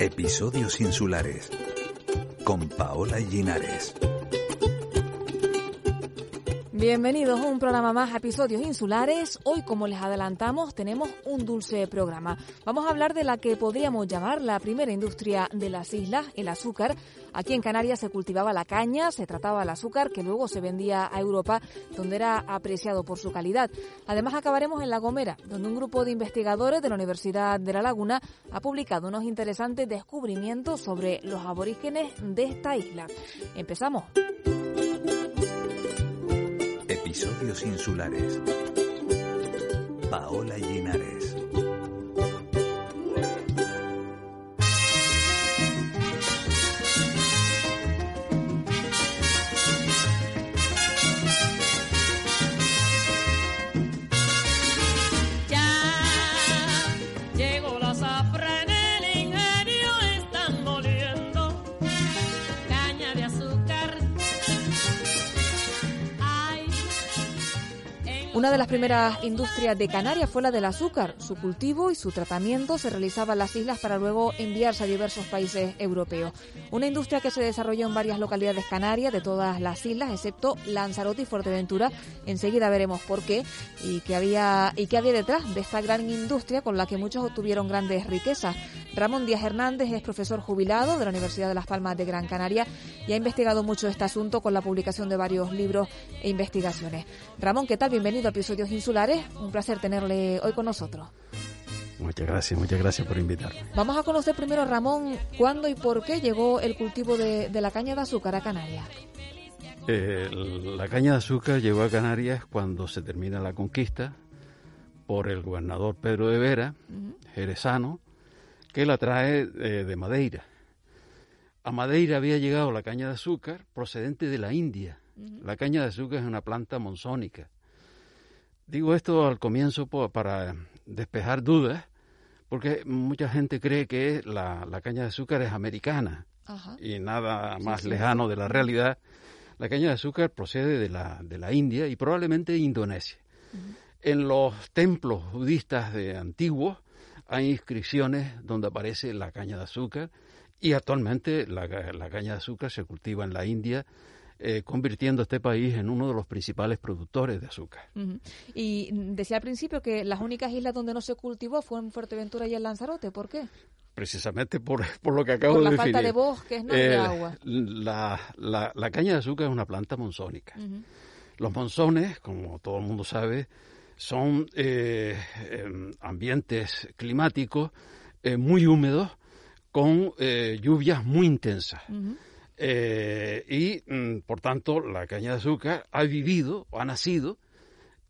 Episodios insulares con Paola Linares. Bienvenidos a un programa más, episodios insulares. Hoy, como les adelantamos, tenemos un dulce programa. Vamos a hablar de la que podríamos llamar la primera industria de las islas, el azúcar. Aquí en Canarias se cultivaba la caña, se trataba el azúcar que luego se vendía a Europa, donde era apreciado por su calidad. Además, acabaremos en La Gomera, donde un grupo de investigadores de la Universidad de La Laguna ha publicado unos interesantes descubrimientos sobre los aborígenes de esta isla. Empezamos. Episodios insulares. Paola Linares. Una de las primeras industrias de Canarias fue la del azúcar. Su cultivo y su tratamiento se realizaba en las islas para luego enviarse a diversos países europeos. Una industria que se desarrolló en varias localidades canarias de todas las islas, excepto Lanzarote y Fuerteventura. Enseguida veremos por qué y qué había, detrás de esta gran industria con la que muchos obtuvieron grandes riquezas. Ramón Díaz Hernández es profesor jubilado de la Universidad de Las Palmas de Gran Canaria y ha investigado mucho este asunto con la publicación de varios libros e investigaciones. Ramón, ¿qué tal? Bienvenido a Episodios Insulares. Un placer tenerle hoy con nosotros. Muchas gracias, muchas gracias por invitarme. Vamos a conocer primero, Ramón, cuándo y por qué llegó el cultivo de, de la caña de azúcar a Canarias. Eh, la caña de azúcar llegó a Canarias cuando se termina la conquista por el gobernador Pedro de Vera, jerezano, que la trae eh, de Madeira. A Madeira había llegado la caña de azúcar procedente de la India. La caña de azúcar es una planta monzónica. Digo esto al comienzo para despejar dudas, porque mucha gente cree que la, la caña de azúcar es americana Ajá. y nada más sí. lejano de la realidad. La caña de azúcar procede de la, de la India y probablemente de Indonesia. En los templos budistas de antiguos hay inscripciones donde aparece la caña de azúcar y actualmente la, la caña de azúcar se cultiva en la India, eh, convirtiendo a este país en uno de los principales productores de azúcar. Y decía al principio que las únicas islas donde no se cultivó fue en Fuerteventura y en Lanzarote. ¿Por qué? Precisamente por, por lo que acabo Por de la falta de bosques, ¿no? De Eh, agua. La, la- la caña de azúcar es una planta monzónica. Los monzones, como todo el mundo sabe, son eh, em, ambientes climáticos eh, muy húmedos con eh, lluvias muy intensas. Eh, y, mm, por tanto, la caña de azúcar ha vivido o ha nacido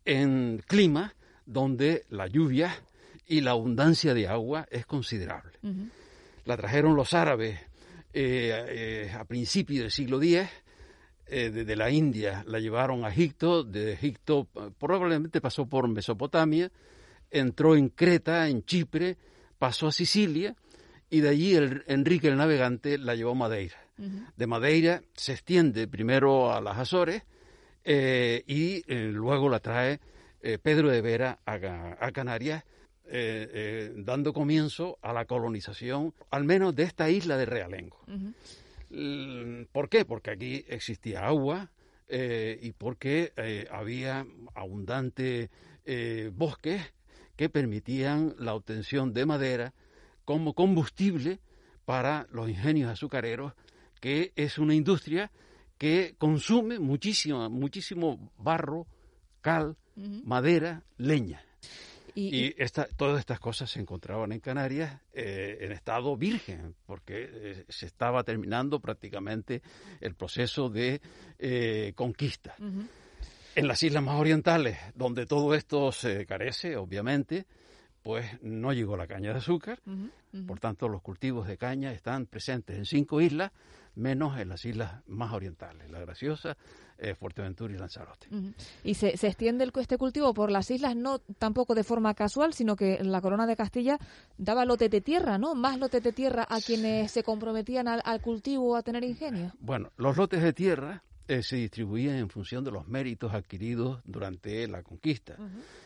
en climas donde la lluvia y la abundancia de agua es considerable. La trajeron los árabes eh, eh, a principios del siglo X, eh, desde la India la llevaron a Egipto, de Egipto probablemente pasó por Mesopotamia, entró en Creta, en Chipre, pasó a Sicilia y de allí el, Enrique el Navegante la llevó a Madeira. De Madeira se extiende primero a las Azores eh, y eh, luego la trae eh, Pedro de Vera a, Ca- a Canarias, dando comienzo a la colonización, al menos de esta isla de Realengo. ¿Por qué? Porque aquí existía agua y porque había abundante bosques que permitían la obtención de madera como combustible para los ingenios azucareros, que es una industria que consume muchísimo, muchísimo barro, cal, madera, leña. Y, Y esta, todas estas cosas se encontraban en Canarias eh, en estado virgen, porque eh, se estaba terminando prácticamente el proceso de eh, conquista. En las islas más orientales, donde todo esto se carece, obviamente, pues no llegó la caña de azúcar. Por tanto, los cultivos de caña están presentes en cinco islas, menos en las islas más orientales, La Graciosa, eh, Fuerteventura y Lanzarote. Y se, se extiende el, este cultivo por las islas no tampoco de forma casual, sino que la corona de Castilla daba lotes de tierra, ¿no? Más lotes de tierra a quienes se comprometían al, al cultivo, a tener ingenio. Bueno, los lotes de tierra eh, se distribuían en función de los méritos adquiridos durante la conquista,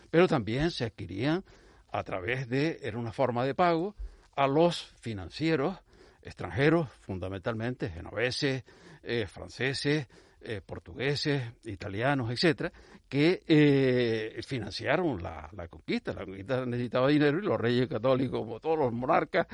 pero también se adquirían a través de, era una forma de pago, a los financieros extranjeros, fundamentalmente genoveses, eh, franceses, eh, portugueses, italianos, etcétera, que eh, financiaron la, la, conquista. La conquista necesitaba dinero y los reyes católicos, como todos los monarcas,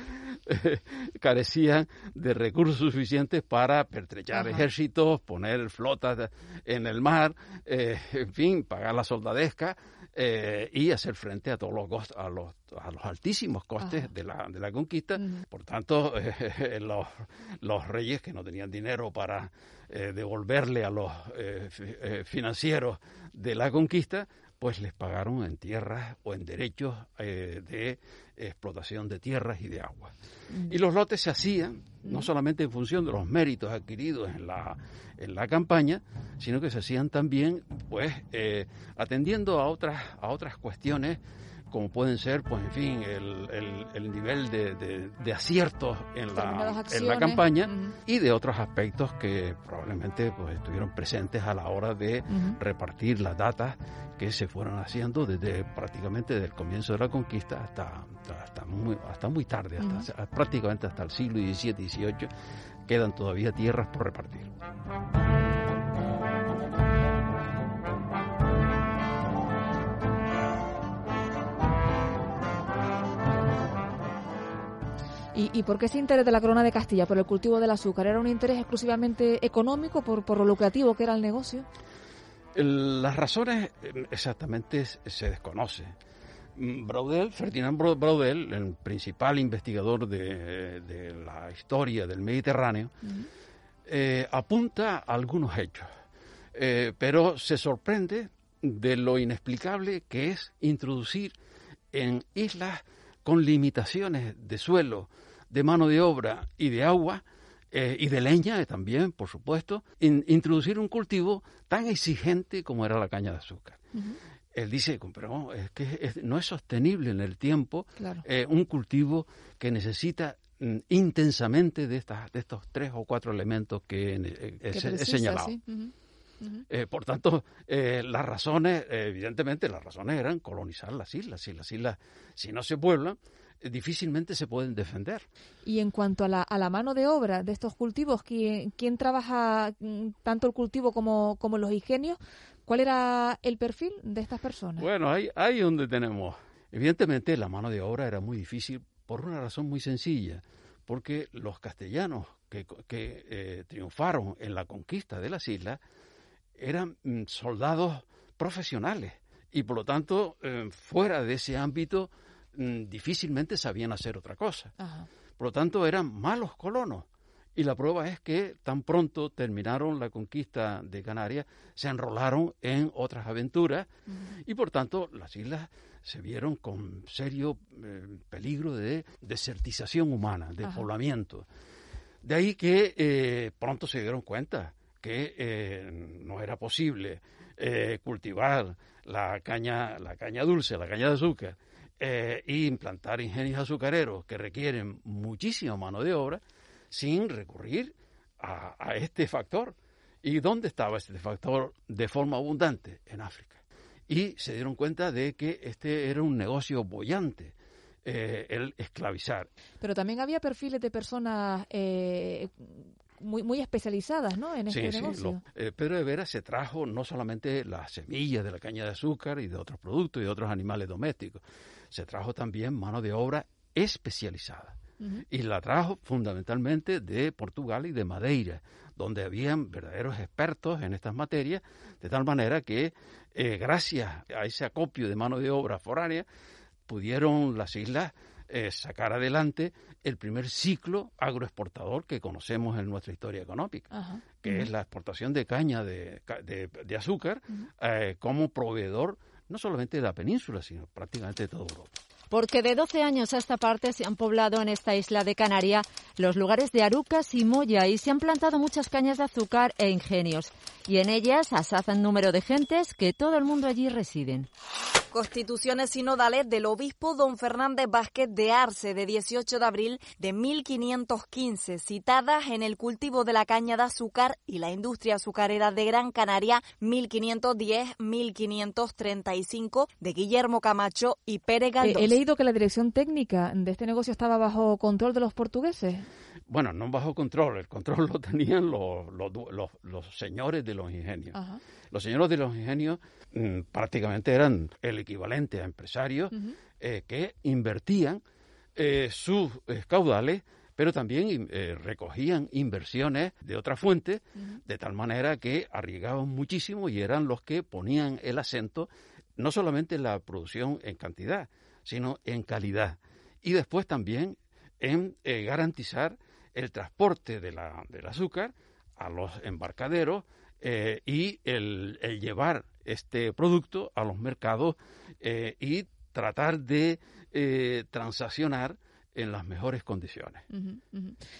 eh, carecían de recursos suficientes para pertrechar Ajá. ejércitos, poner flotas en el mar, eh, en fin, pagar la soldadesca eh, y hacer frente a todos los, cost- a los, a los altísimos costes de la, de la conquista. Por tanto, eh, los, los reyes que no tenían dinero para eh, devolverle a los fi- eh, financieros de la conquista, pues les pagaron en tierras o en derechos eh, de explotación de tierras y de agua. Y los lotes se hacían no solamente en función de los méritos adquiridos en la, en la campaña, sino que se hacían también pues eh, atendiendo a otras, a otras cuestiones como pueden ser, pues en fin, el, el- el nivel de, de- de aciertos en la, en la campaña y de otros aspectos que probablemente pues estuvieron presentes a la hora de repartir las datas que se fueron haciendo desde prácticamente desde el comienzo de la conquista hasta, hasta, muy, hasta muy tarde, hasta, prácticamente hasta el siglo XVII y XVIII, quedan todavía tierras por repartir. ¿Y, ¿Y por qué ese interés de la corona de Castilla por el cultivo del azúcar? ¿Era un interés exclusivamente económico por, por lo lucrativo que era el negocio? Las razones eh, exactamente se desconocen. Mm, Braudel, Ferdinand Bra- Braudel, el principal investigador de, de la historia del Mediterráneo, eh, apunta a algunos hechos, eh, pero se sorprende de lo inexplicable que es introducir en islas con limitaciones de suelo, de mano de obra y de agua, eh, y de leña eh, también, por supuesto, in- introducir un cultivo tan exigente como era la caña de azúcar. Él dice, pero es que es- no es sostenible en el tiempo Claro. eh, un cultivo que necesita mm, intensamente de, estas, de estos tres o cuatro elementos que eh, he, Que he precisa, señalado. sí. Eh, por tanto, eh, las razones, evidentemente, las razones eran colonizar las islas. Si las islas, si no se pueblan, difícilmente se pueden defender. Y en cuanto a la, a la mano de obra de estos cultivos, ¿quién, quién trabaja mm, tanto el cultivo como, como los ingenios? ¿Cuál era el perfil de estas personas? Bueno, ahí, ahí donde tenemos. Evidentemente, la mano de obra era muy difícil por una razón muy sencilla, porque los castellanos que, que eh, triunfaron en la conquista de las islas eran mm, soldados profesionales y por lo tanto, eh, fuera de ese ámbito, difícilmente sabían hacer otra cosa. Ajá. Por lo tanto, eran malos colonos. Y la prueba es que tan pronto terminaron la conquista de Canarias, se enrolaron en otras aventuras y por tanto las islas se vieron con serio eh, peligro de desertización humana, de Ajá. poblamiento. De ahí que eh, pronto se dieron cuenta que eh, no era posible eh, cultivar la caña, la caña dulce, la caña de azúcar, eh, e implantar ingenios azucareros que requieren muchísima mano de obra sin recurrir a, a este factor. ¿Y dónde estaba este factor de forma abundante? En África. Y se dieron cuenta de que este era un negocio bollante, eh, el esclavizar. Pero también había perfiles de personas eh, muy, muy especializadas ¿no? en este Sí, sí, negocio. lo- eh, Pedro de Vera se trajo no solamente las semillas de la caña de azúcar y de otros productos y de otros animales domésticos, se trajo también mano de obra especializada. Y la trajo fundamentalmente de Portugal y de Madeira, donde habían verdaderos expertos en estas materias, de tal manera que eh, gracias a ese acopio de mano de obra foránea, pudieron las islas eh, sacar adelante el primer ciclo agroexportador que conocemos en nuestra historia económica Ajá. que es la exportación de caña de, ca- de- de azúcar eh, como proveedor no solamente de la península, sino prácticamente de toda Europa. Porque de 12 años a esta parte se han poblado en esta isla de Canaria los lugares de Arucas y Moya y se han plantado muchas cañas de azúcar e ingenios. Y en ellas asazan número de gentes que todo el mundo allí residen. Constituciones sinodales del obispo don Fernández Vázquez de Arce de 18 de abril de 1515, citadas en el cultivo de la caña de azúcar y la industria azucarera de Gran Canaria 1510-1535 de Guillermo Camacho y Pérez Eh, Galdós. he leído que la dirección técnica de este negocio estaba bajo control de los portugueses. Bueno, no bajo control, el control lo tenían los, los, los, los señores de los ingenios. Ajá. Los señores de los ingenios mm, prácticamente eran el equivalente a empresarios eh, que invertían eh, sus eh, caudales, pero también eh, recogían inversiones de otras fuentes, de tal manera que arriesgaban muchísimo y eran los que ponían el acento no solamente en la producción en cantidad, sino en calidad. Y después también en garantizar el transporte de la, del azúcar a los embarcaderos eh, y el, llevar este producto a los mercados eh, y tratar de eh, transaccionar en las mejores condiciones.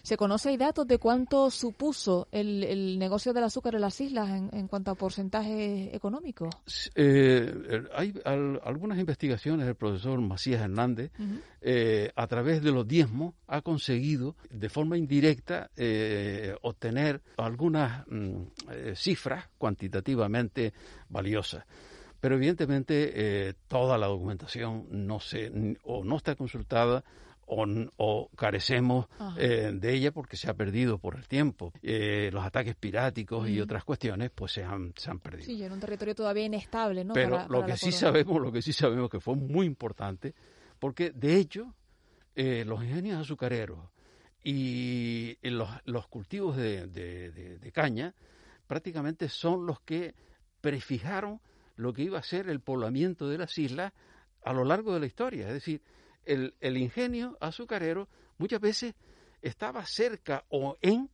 ¿Se conoce hay datos de cuánto supuso el, el negocio del azúcar en las islas en, en cuanto a porcentaje económico? Eh, hay al- algunas investigaciones del profesor Macías Hernández, eh, a través de los diezmos, ha conseguido de forma indirecta eh, obtener algunas mm, eh, cifras cuantitativamente valiosas. Pero evidentemente eh, toda la documentación no se o no está consultada o, carecemos eh, de ella porque se ha perdido por el tiempo. Eh, los ataques piráticos y otras cuestiones pues se han, se han perdido. Sí, en un territorio todavía inestable, ¿no? Pero Para- lo para que sí sabemos, lo que sí sabemos que fue muy importante, porque de hecho eh, los ingenios azucareros y los, los cultivos de, de- de- de caña prácticamente son los que prefijaron lo que iba a ser el poblamiento de las islas a lo largo de la historia. Es decir, el, el ingenio azucarero muchas veces estaba cerca o en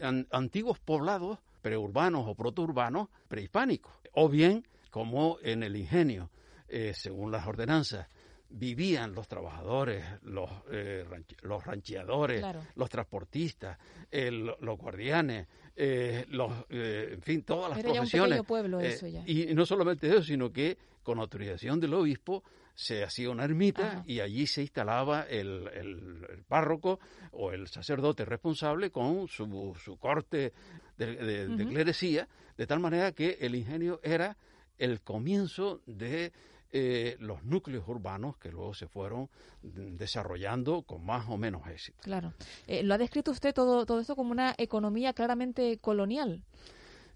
an- antiguos poblados preurbanos o protourbanos prehispánicos, o bien como en el ingenio, eh, según las ordenanzas, vivían los trabajadores, los, eh, los rancheadores, Claro. los transportistas, el- los guardianes, eh, los, eh, en fin, todas las Era ya un profesiones. pequeño pueblo eso ya. Y no solamente eso, sino que con autorización del obispo se hacía una ermita Ajá. y allí se instalaba el, el- el párroco o el sacerdote responsable con su, su corte de, de- clerecía, de tal manera que el ingenio era el comienzo de eh, los núcleos urbanos que luego se fueron desarrollando con más o menos éxito. Claro. Eh, lo ha descrito usted todo, todo esto como una economía claramente colonial.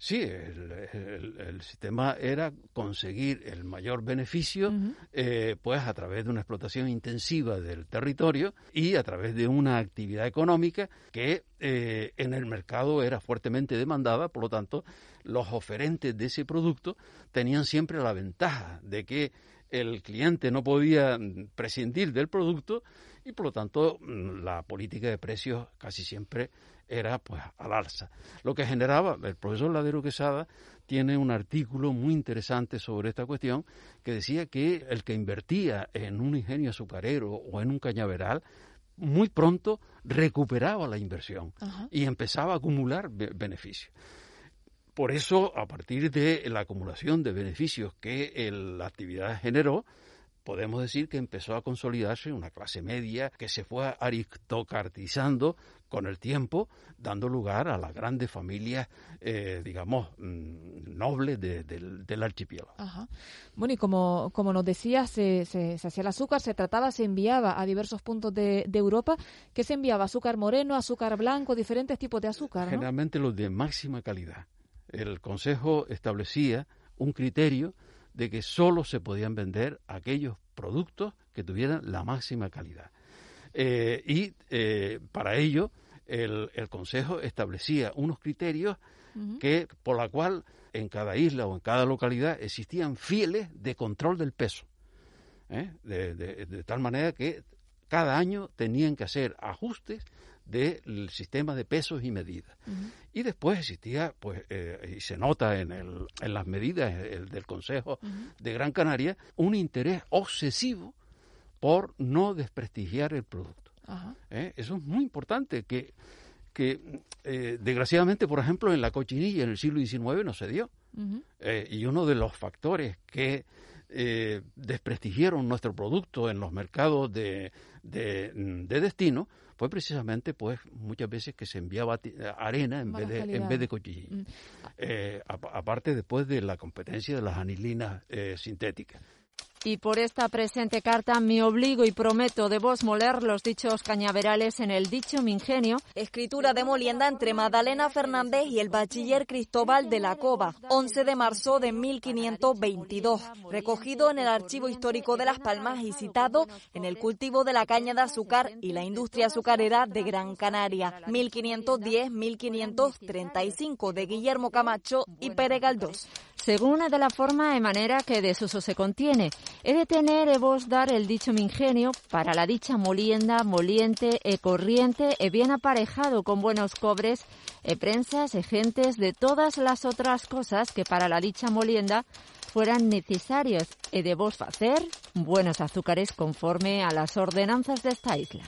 Sí, el, el- el sistema era conseguir el mayor beneficio, eh, pues a través de una explotación intensiva del territorio y a través de una actividad económica que eh, en el mercado era fuertemente demandada, por lo tanto, los oferentes de ese producto tenían siempre la ventaja de que el cliente no podía mm, prescindir del producto y por lo tanto mm, la política de precios casi siempre era pues al alza. Lo que generaba, el profesor Ladero Quesada tiene un artículo muy interesante sobre esta cuestión que decía que el que invertía en un ingenio azucarero o en un cañaveral muy pronto recuperaba la inversión Ajá. y empezaba a acumular be- beneficios. Por eso, a partir de la acumulación de beneficios que el- la actividad generó, podemos decir que empezó a consolidarse una clase media que se fue aristocratizando con el tiempo, dando lugar a las grandes familias, eh, digamos, mm, nobles de- del, del archipiélago. Ajá. Bueno, y como, como nos decía, se, se, se hacía el azúcar, se trataba, se enviaba a diversos puntos de, de Europa. ¿Qué se enviaba? Azúcar moreno, azúcar blanco, diferentes tipos de azúcar, ¿no? Generalmente los de máxima calidad. El Consejo establecía un criterio de que solo se podían vender aquellos productos que tuvieran la máxima calidad. Eh, y eh, para ello el, el Consejo establecía unos criterios que por la cual en cada isla o en cada localidad existían fieles de control del peso. ¿eh? De, de- de tal manera que cada año tenían que hacer ajustes del sistema de pesos y medidas. Y después existía, pues, eh, y se nota en, el- en las medidas el- del Consejo de Gran Canaria, un interés obsesivo por no desprestigiar el producto. ¿eh? Eso es muy importante, que, que eh, desgraciadamente, por ejemplo, en la cochinilla en el siglo XIX no se dio. Eh, y uno de los factores que eh, desprestigiaron nuestro producto en los mercados de, de, de destino fue precisamente, pues, muchas veces que se enviaba ti- arena en vez de, en vez de cochinilla. Mm. Eh, apa- aparte después de la competencia de las anilinas eh, sintéticas. Y por esta presente carta me obligo y prometo de vos moler los dichos cañaverales en el dicho mi ingenio. Escritura de molienda entre Madalena Fernández y el bachiller Cristóbal de la Cova, 11 de marzo de 1522, recogido en el Archivo Histórico de Las Palmas y citado en el cultivo de la caña de azúcar y la industria azucarera de Gran Canaria, 1510-1535, de Guillermo Camacho y Pere Galdós. Según de la forma e manera que de su uso se contiene, he de tener e vos dar el dicho mi ingenio para la dicha molienda, moliente e corriente e bien aparejado con buenos cobres, e prensas e gentes de todas las otras cosas que para la dicha molienda fueran necesarios e de vos hacer buenos azúcares conforme a las ordenanzas de esta isla.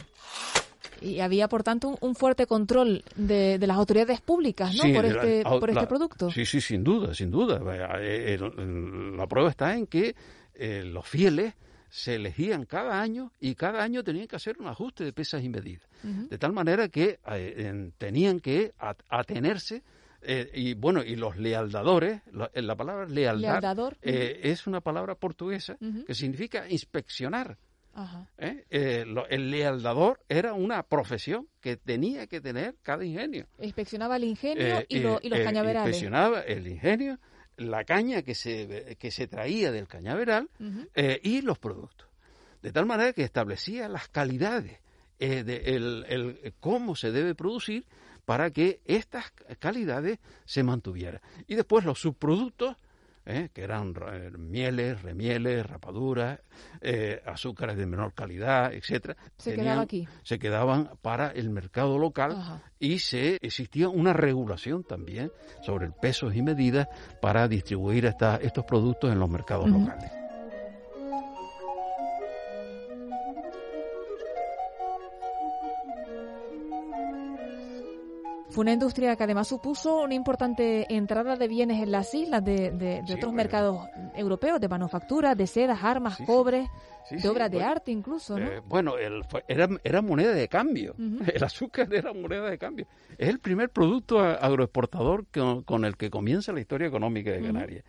Y había, por tanto, un fuerte control de, de las autoridades públicas ¿no? Sí, por este, la- por este la- producto. Sí, sí, sin duda, sin duda. Eh, el- La prueba está en que eh, los fieles se elegían cada año y cada año tenían que hacer un ajuste de pesas y medidas. De tal manera que eh, en- tenían que at- atenerse eh, y bueno, y los lealdadores, la, eh, la palabra lealdad Lealdador, eh, es una palabra portuguesa que significa inspeccionar. Ajá. ¿eh? Eh, lo- el lealdador era una profesión que tenía que tener cada ingenio. Inspeccionaba el ingenio Eh, y, lo- y los cañaverales. Inspeccionaba el ingenio, la caña que se, que se traía del cañaveral y los productos. De tal manera que establecía las calidades, de el, el- cómo se debe producir para que estas calidades se mantuvieran. Y después los subproductos, eh, que eran eh, mieles, remieles, rapaduras, eh, azúcares de menor calidad, etcétera, Se tenían- quedaba aquí. se quedaban para el mercado local Ajá. y se existía una regulación también sobre el pesos y medidas para distribuir esta- estos productos en los mercados locales. Fue una industria que además supuso una importante entrada de bienes en las islas de, de- de Sí, otros bueno. europeos, europeos, de manufactura, de sedas, armas, Sí, cobre, Sí, de obras de bueno, arte incluso, ¿no? eh, bueno, el- era, era moneda de cambio. El azúcar era moneda de cambio. Es el primer producto agroexportador con, con el que comienza la historia económica de. Canarias.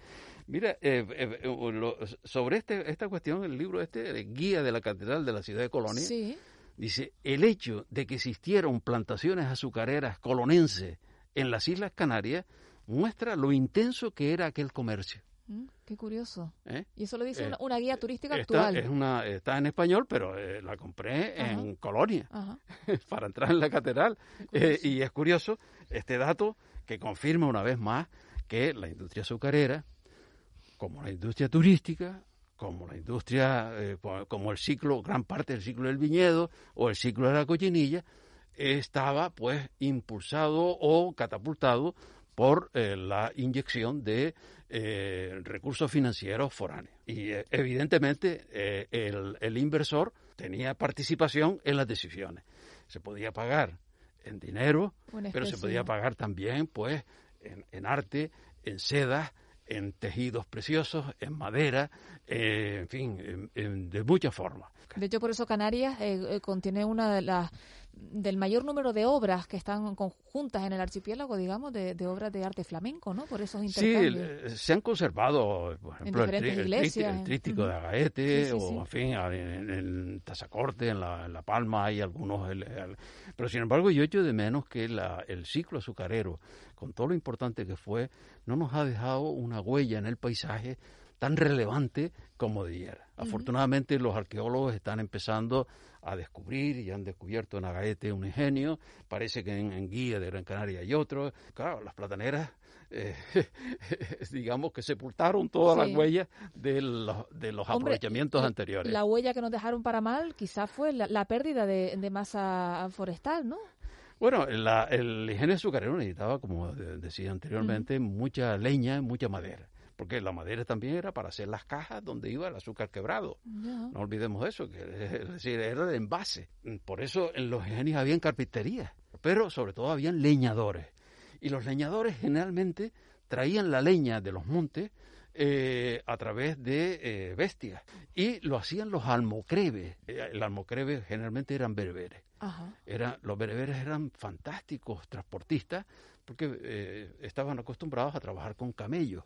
Mira, eh, eh, eh, lo- sobre este, esta cuestión, el libro este, el Guía de la Catedral de la Ciudad de Colonia, Sí. Dice, el hecho de que existieran plantaciones azucareras colonenses en las Islas Canarias muestra lo intenso que era aquel comercio. Mm, Qué curioso. ¿eh? Y eso lo dice Eh, una, una guía turística Está, actual. es una, está en español, pero eh, la compré Ajá. en Colonia Ajá. para entrar en la catedral. Eh, y es curioso este dato que confirma una vez más que la industria azucarera, como la industria turística, como la industria, eh, co- como el ciclo, gran parte del ciclo del viñedo o el ciclo de la cochinilla, estaba pues impulsado o catapultado por eh, la inyección de eh, recursos financieros foráneos. Y eh, evidentemente eh, el, el inversor tenía participación en las decisiones. Se podía pagar en dinero, pero se podía pagar también pues en, en arte, en sedas, en tejidos preciosos, en madera, eh, en fin, en- de muchas formas. De hecho, por eso Canarias eh, eh, contiene una de las del mayor número de obras que están conjuntas en el archipiélago, digamos, de, de obras de arte flamenco, ¿no? Por esos Sí, intercambios. el- se han conservado, por ejemplo, el, diferentes tri- el el tríptico ujú. de Agaete, Sí, sí, o sí. en fin, en, en Tazacorte, en la, en La Palma hay algunos. el- el- pero sin embargo, yo echo de menos que la- el ciclo azucarero, con todo lo importante que fue, no nos ha dejado una huella en el paisaje tan relevante como debiera. Afortunadamente, los arqueólogos están empezando a descubrir y han descubierto en Agaete un ingenio. Parece que en, en Guía de Gran Canaria hay otro. Claro, las plataneras, eh, digamos que sepultaron todas Sí. las huellas de los, de los Hombre, aprovechamientos la- anteriores. La huella que nos dejaron para mal quizás fue la, la pérdida de, de masa forestal, ¿no? Bueno, la- el ingenio azucarero necesitaba, como de- decía anteriormente, mucha leña, mucha madera. Porque la madera también era para hacer las cajas donde iba el azúcar quebrado. No olvidemos eso, que es decir, era de envase. Por eso en los ingenios habían carpinterías, pero sobre todo habían leñadores. Y los leñadores generalmente traían la leña de los montes eh, a través de eh, bestias y lo hacían los almocreves. Eh, El almocreve generalmente eran bereberes. Ajá. Era, los bereberes eran fantásticos transportistas porque eh, estaban acostumbrados a trabajar con camellos.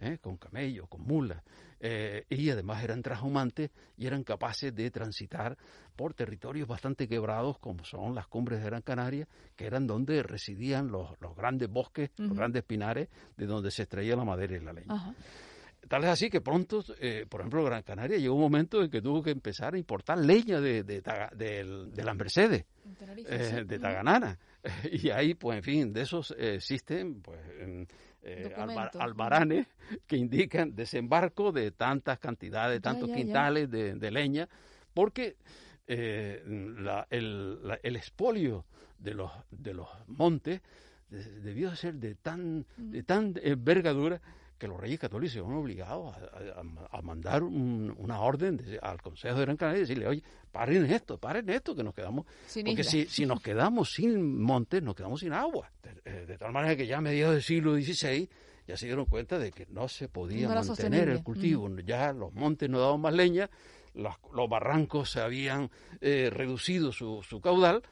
¿Eh? con camellos, con mulas, eh, y además eran transhumantes y eran capaces de transitar por territorios bastante quebrados como son las cumbres de Gran Canaria, que eran donde residían los, los grandes bosques, los grandes pinares, de donde se extraía la madera y la leña. Tal es así que pronto, eh, por ejemplo, Gran Canaria llegó un momento en que tuvo que empezar a importar leña de, de, las Mercedes, eh, de. Taganana. Y ahí, pues, en fin, de esos eh, existen, pues, eh, albaranes que indican desembarco de tantas cantidades, Ya, tantos ya, ya. quintales de, de leña, porque eh, la- el, la- el expolio de los, de los montes de- debió de ser de tan, de tan envergadura que los reyes católicos se van obligados a, a- a mandar un- una orden de- al Consejo de Gran Canaria y decirle, oye, paren esto, paren esto, que nos quedamos... Sin porque si, si nos quedamos sin montes, nos quedamos sin agua. De, eh, de tal manera que ya a mediados del siglo XVI ya se dieron cuenta de que no se podía No mantener sostenible. el cultivo. Ya los montes no daban más leña, los barrancos se habían eh, reducido su, su caudal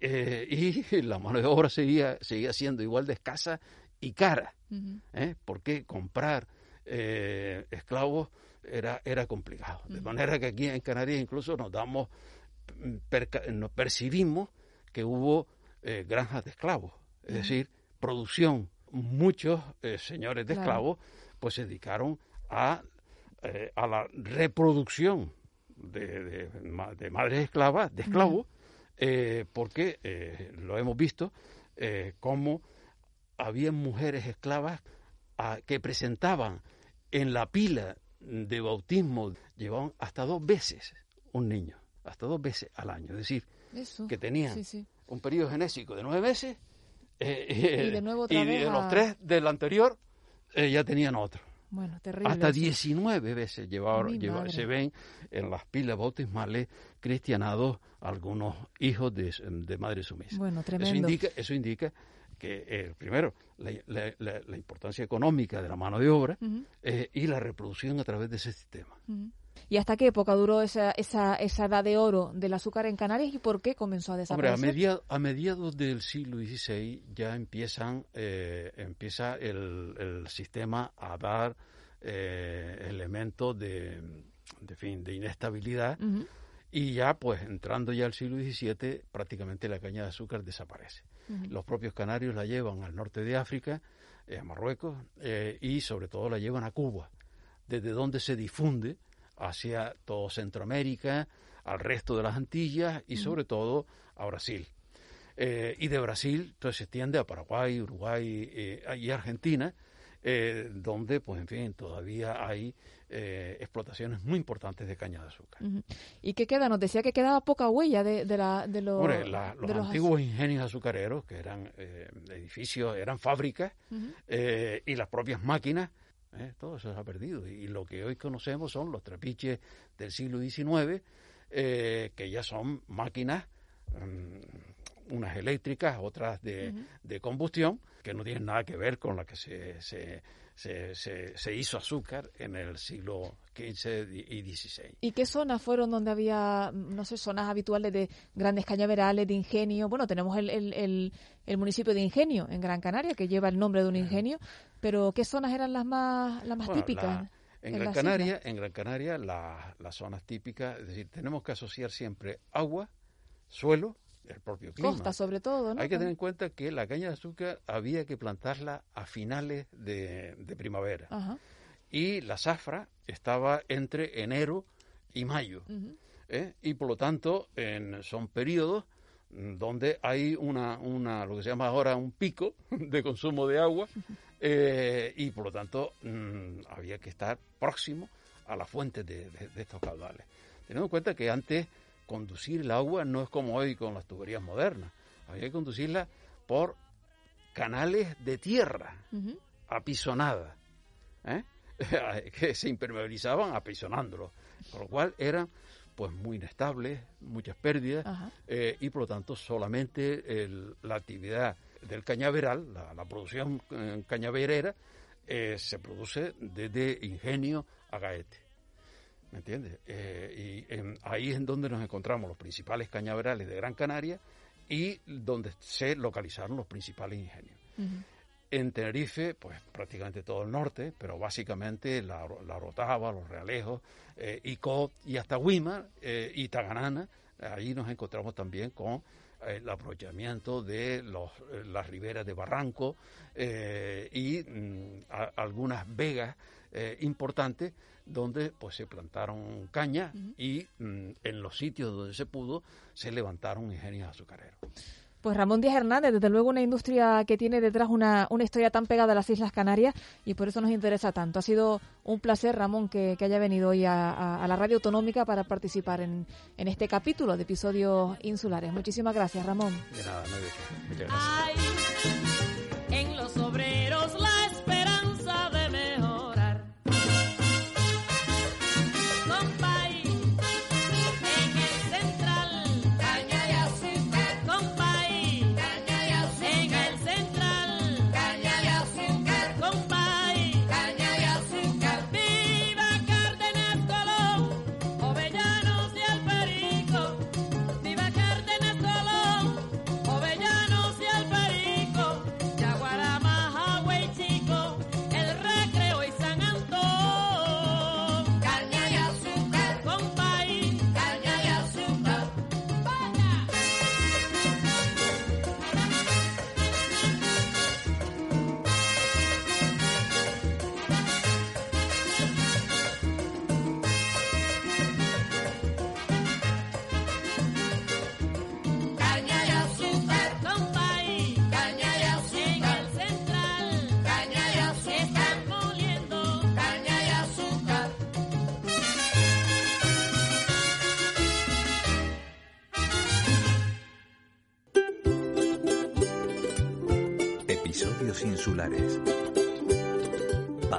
eh, y la mano de obra seguía, seguía siendo igual de escasa y cara. ¿eh? porque comprar eh, esclavos era, era complicado. De manera que aquí en Canarias incluso nos damos, mm, perca- nos percibimos que hubo eh, granjas de esclavos, es decir, producción. Muchos eh, señores de Claro. esclavos pues se dedicaron a, a la reproducción de, de de madres esclavas, de esclavos, porque lo hemos visto como había mujeres esclavas a- que presentaban en la pila de bautismo, llevaban hasta dos veces un niño, hasta dos veces al año. Es decir, Eso. que tenían Sí, sí. un periodo genésico de nueve meses eh, Y de nuevo otra y de los tres del anterior eh, ya tenían otro. Bueno, terrible. Hasta eso. 19 veces llevaron, se ven en las pilas bautismales cristianados algunos hijos de, de madre sumisa. Bueno, Eso indica, eso indica que, eh, primero, la, la- la- la importancia económica de la mano de obra eh, y la reproducción a través de ese sistema. ¿Y hasta qué época duró esa, esa, esa edad de oro del azúcar en Canarias y por qué comenzó a Hombre, desaparecer? a, media- a mediados del siglo XVI ya empiezan, eh, empieza el, el sistema a dar elementos de, de, fin, de inestabilidad y ya, pues, entrando ya al siglo XVII, prácticamente la caña de azúcar desaparece. Los propios canarios la llevan al norte de África, eh, a Marruecos, eh, y sobre todo la llevan a Cuba, desde donde se difunde hacia todo Centroamérica, al resto de las Antillas y sobre todo a Brasil. Eh, y de Brasil, entonces se extiende a Paraguay, Uruguay y Argentina, donde, pues en fin, todavía hay eh, explotaciones muy importantes de caña de azúcar. ¿Y qué queda? Nos decía que quedaba poca huella de, de, la, de, los, Hombre, la- los de los antiguos ingenios azucareros, que eran eh, edificios, eran fábricas, eh, y las propias máquinas, eh, todo eso se ha perdido. Y lo que hoy conocemos son los trapiches del siglo XIX, eh, que ya son máquinas, mm, unas eléctricas, otras de, de combustión, que no tienen nada que ver con la que se, se, se, se- se hizo azúcar en el siglo XV y XVI. ¿Y qué zonas fueron donde había, no sé, zonas habituales de grandes cañaverales, de ingenio? Bueno, tenemos el, el, el, el municipio de Ingenio en Gran Canaria, que lleva el nombre de un ingenio, pero ¿qué zonas eran las más, las más Bueno, típicas? la- en, en Gran Canaria, en Gran Canaria, la- las zonas típicas, es decir, tenemos que asociar siempre agua, suelo, el propio clima. Costa, sobre todo, ¿no? Hay que tener en cuenta que la caña de azúcar había que plantarla a finales de, de primavera Ajá. y la zafra estaba entre enero y mayo. ¿eh? y por lo tanto en- son periodos donde hay una, una, lo que se llama ahora un pico de consumo de agua eh, y por lo tanto mm, había que estar próximo a las fuentes de, de- de estos caudales. Teniendo en cuenta que antes conducir el agua no es como hoy con las tuberías modernas, había que conducirla por canales de tierra Ujú. apisonada, ¿eh? que se impermeabilizaban apisonándolo, con lo cual eran pues muy inestables, muchas pérdidas eh, y por lo tanto solamente el- la actividad del cañaveral, la, la producción eh, cañaverera, eh, se produce desde Ingenio a Gaete. ¿Me entiendes? Eh, y en- ahí es en donde nos encontramos los principales cañaverales de Gran Canaria y donde se localizaron los principales ingenios. En Tenerife, pues prácticamente todo el norte, pero básicamente la, la Rotava, los Realejos, eh, Icod y hasta Huima eh, y Taganana. Allí nos encontramos también con eh, el aprovechamiento de los, eh, las riberas de Barranco eh, y mm, a- algunas vegas importantes donde pues se plantaron caña y mm, en los sitios donde se pudo se levantaron ingenios azucareros. Pues Ramón Díaz Hernández, desde luego una industria que tiene detrás una, una historia tan pegada a las Islas Canarias y por eso nos interesa tanto. Ha sido un placer, Ramón, que, que haya venido hoy a, a- a la radio autonómica para participar en, en este capítulo de episodios insulares. Muchísimas gracias, Ramón. De nada, no hay de qué. Muchas gracias.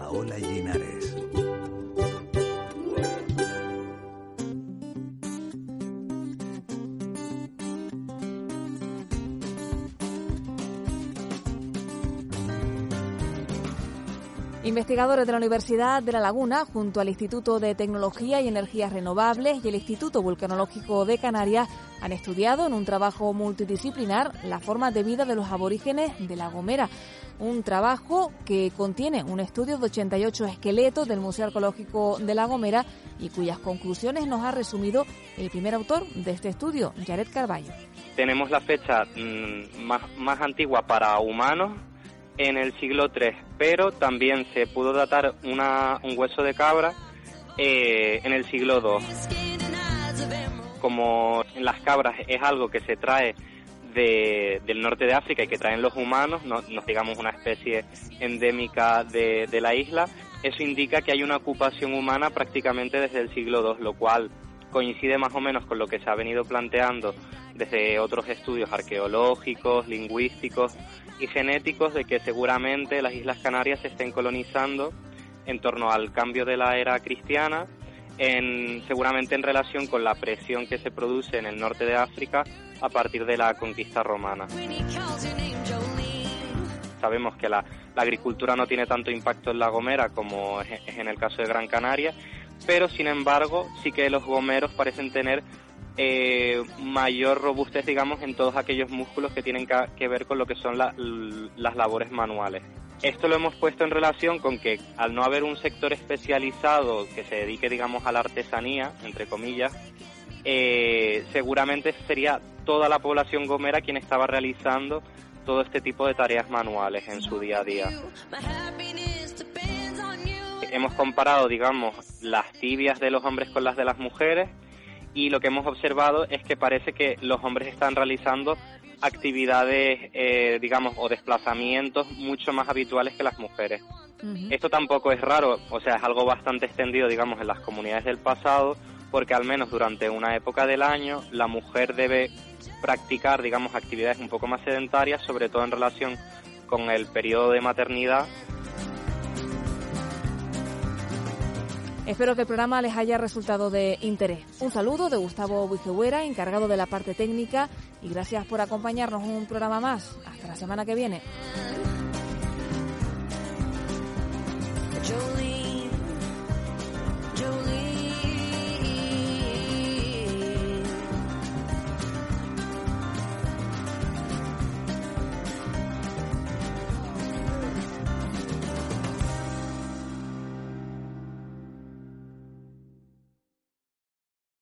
Paola Linares. Investigadores de la Universidad de La Laguna, junto al Instituto de Tecnología y Energías Renovables y el Instituto Vulcanológico de Canarias, han estudiado en un trabajo multidisciplinar las formas de vida de los aborígenes de La Gomera. Un trabajo que contiene un estudio de 88 esqueletos del Museo Arqueológico de La Gomera y cuyas conclusiones nos ha resumido el primer autor de este estudio, Jared Carballo. tenemos la fecha mm, más antigua para humanos en el siglo III, pero también se pudo datar una, un hueso de cabra eh, en el siglo II. Como las cabras es algo que se trae de- del norte de África y que traen los humanos, no, no digamos una especie endémica de, de la isla, eso indica que hay una ocupación humana prácticamente desde el siglo II, lo cual coincide más o menos con lo que se ha venido planteando desde otros estudios arqueológicos, lingüísticos y genéticos de que seguramente las Islas Canarias se estén colonizando en torno al cambio de la era cristiana, en, seguramente en relación con la presión que se produce en el norte de África a partir de la conquista romana. Sabemos que la, la agricultura no tiene tanto impacto en La Gomera como es, es en el caso de Gran Canaria, pero sin embargo sí que los gomeros parecen tener eh, mayor robustez, digamos, en todos aquellos músculos que tienen que ver con lo que son las labores manuales. Esto lo hemos puesto en relación con que al no haber un sector especializado que se dedique, digamos, a la artesanía, entre comillas, eh, seguramente sería toda la población gomera quien estaba realizando todo este tipo de tareas manuales en su día a día. Hemos comparado, digamos, las tibias de los hombres con las de las mujeres y lo que hemos observado es que parece que los hombres están realizando actividades, eh, digamos, o desplazamientos mucho más habituales que las mujeres. Esto tampoco es raro, o sea, es algo bastante extendido, digamos, en las comunidades del pasado, porque al menos durante una época del año la mujer debe practicar, digamos, actividades un poco más sedentarias, sobre todo en relación con el periodo de maternidad Espero que el programa les haya resultado de interés. Un saludo de Gustavo Buijehuera, encargado de la parte técnica, y gracias por acompañarnos en un programa más. Hasta la semana que viene.